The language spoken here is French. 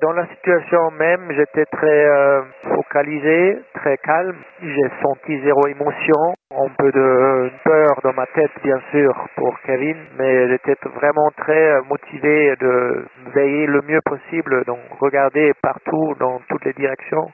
Dans la situation même, j'étais très euh, focalisé, très calme. J'ai senti zéro émotion, un peu de peur dans ma tête, bien sûr, pour Kevin, mais j'étais vraiment très euh, motivé de veiller le mieux possible, donc regarder partout dans toutes les directions